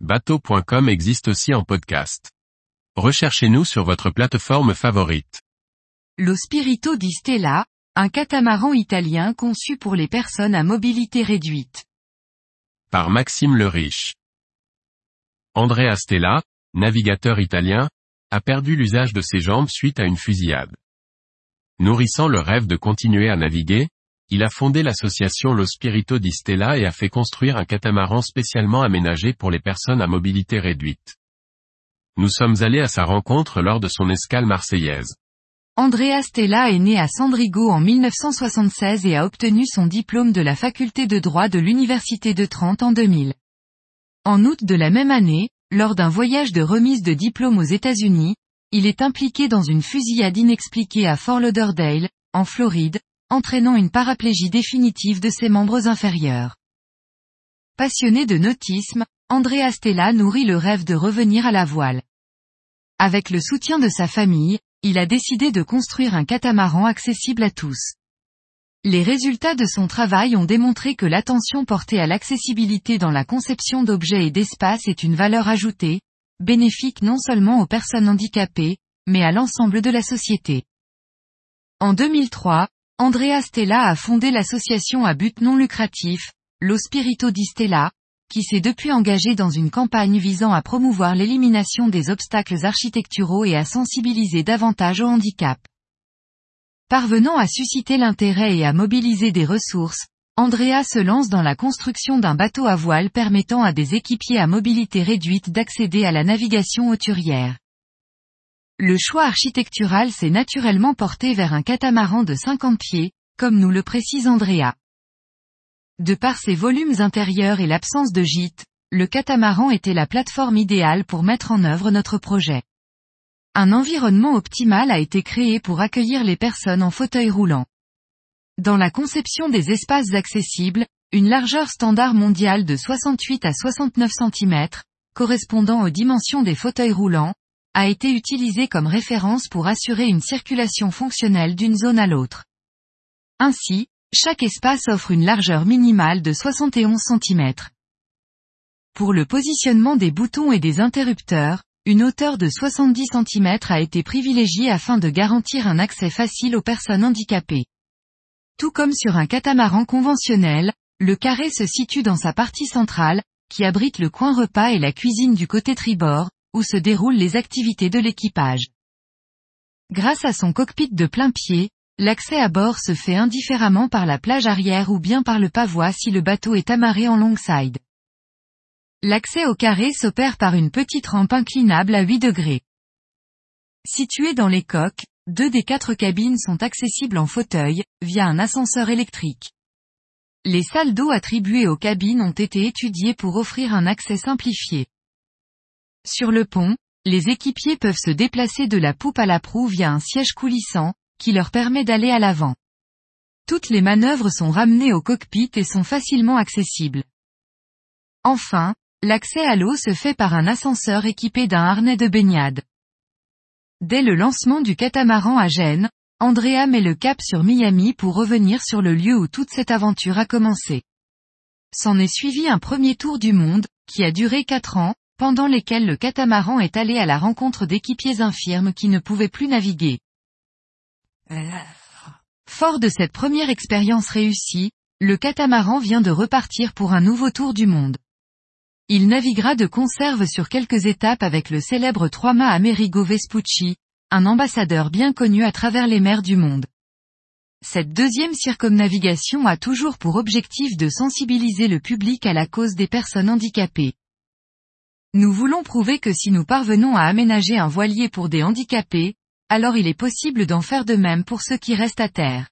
bateau.com existe aussi en podcast. Recherchez-nous sur votre plateforme favorite. Lo Spirito di Stella, un catamaran italien conçu pour les personnes à mobilité réduite. Par Maxime le Riche. Andrea Stella, navigateur italien, a perdu l'usage de ses jambes suite à une fusillade. Nourrissant le rêve de continuer à naviguer, il a fondé l'association Lo Spirito di Stella et a fait construire un catamaran spécialement aménagé pour les personnes à mobilité réduite. Nous sommes allés à sa rencontre lors de son escale marseillaise. Andrea Stella est né à Sandrigo en 1976 et a obtenu son diplôme de la faculté de droit de l'Université de Trente en 2000. En août de la même année, lors d'un voyage de remise de diplôme aux États-Unis, il est impliqué dans une fusillade inexpliquée à Fort Lauderdale, en Floride, entraînant une paraplégie définitive de ses membres inférieurs. Passionné de nautisme, Andrea Stella nourrit le rêve de revenir à la voile. Avec le soutien de sa famille, il a décidé de construire un catamaran accessible à tous. Les résultats de son travail ont démontré que l'attention portée à l'accessibilité dans la conception d'objets et d'espace est une valeur ajoutée, bénéfique non seulement aux personnes handicapées, mais à l'ensemble de la société. En 2003, Andrea Stella a fondé l'association à but non lucratif, Lo Spirito di Stella, qui s'est depuis engagé dans une campagne visant à promouvoir l'élimination des obstacles architecturaux et à sensibiliser davantage au handicap. Parvenant à susciter l'intérêt et à mobiliser des ressources, Andrea se lance dans la construction d'un bateau à voile permettant à des équipiers à mobilité réduite d'accéder à la navigation hauturière. Le choix architectural s'est naturellement porté vers un catamaran de 50 pieds, comme nous le précise Andrea. De par ses volumes intérieurs et l'absence de gîte, le catamaran était la plateforme idéale pour mettre en œuvre notre projet. Un environnement optimal a été créé pour accueillir les personnes en fauteuil roulant. Dans la conception des espaces accessibles, une largeur standard mondiale de 68 à 69 cm, correspondant aux dimensions des fauteuils roulants, a été utilisé comme référence pour assurer une circulation fonctionnelle d'une zone à l'autre. Ainsi, chaque espace offre une largeur minimale de 71 cm. Pour le positionnement des boutons et des interrupteurs, une hauteur de 70 cm a été privilégiée afin de garantir un accès facile aux personnes handicapées. Tout comme sur un catamaran conventionnel, le carré se situe dans sa partie centrale, qui abrite le coin repas et la cuisine du côté tribord, où se déroulent les activités de l'équipage. Grâce à son cockpit de plein pied, l'accès à bord se fait indifféremment par la plage arrière ou bien par le pavois si le bateau est amarré en longside. L'accès au carré s'opère par une petite rampe inclinable à 8 degrés. Située dans les coques, deux des quatre cabines sont accessibles en fauteuil, via un ascenseur électrique. Les salles d'eau attribuées aux cabines ont été étudiées pour offrir un accès simplifié. Sur le pont, les équipiers peuvent se déplacer de la poupe à la proue via un siège coulissant, qui leur permet d'aller à l'avant. Toutes les manœuvres sont ramenées au cockpit et sont facilement accessibles. Enfin, l'accès à l'eau se fait par un ascenseur équipé d'un harnais de baignade. Dès le lancement du catamaran à Gênes, Andrea met le cap sur Miami pour revenir sur le lieu où toute cette aventure a commencé. S'en est suivi un premier tour du monde, qui a duré quatre ans, pendant lesquels le catamaran est allé à la rencontre d'équipiers infirmes qui ne pouvaient plus naviguer. Fort de cette première expérience réussie, le catamaran vient de repartir pour un nouveau tour du monde. Il naviguera de conserve sur quelques étapes avec le célèbre trois-mâts Amerigo Vespucci, un ambassadeur bien connu à travers les mers du monde. Cette deuxième circumnavigation a toujours pour objectif de sensibiliser le public à la cause des personnes handicapées. Nous voulons prouver que si nous parvenons à aménager un voilier pour des handicapés, alors il est possible d'en faire de même pour ceux qui restent à terre.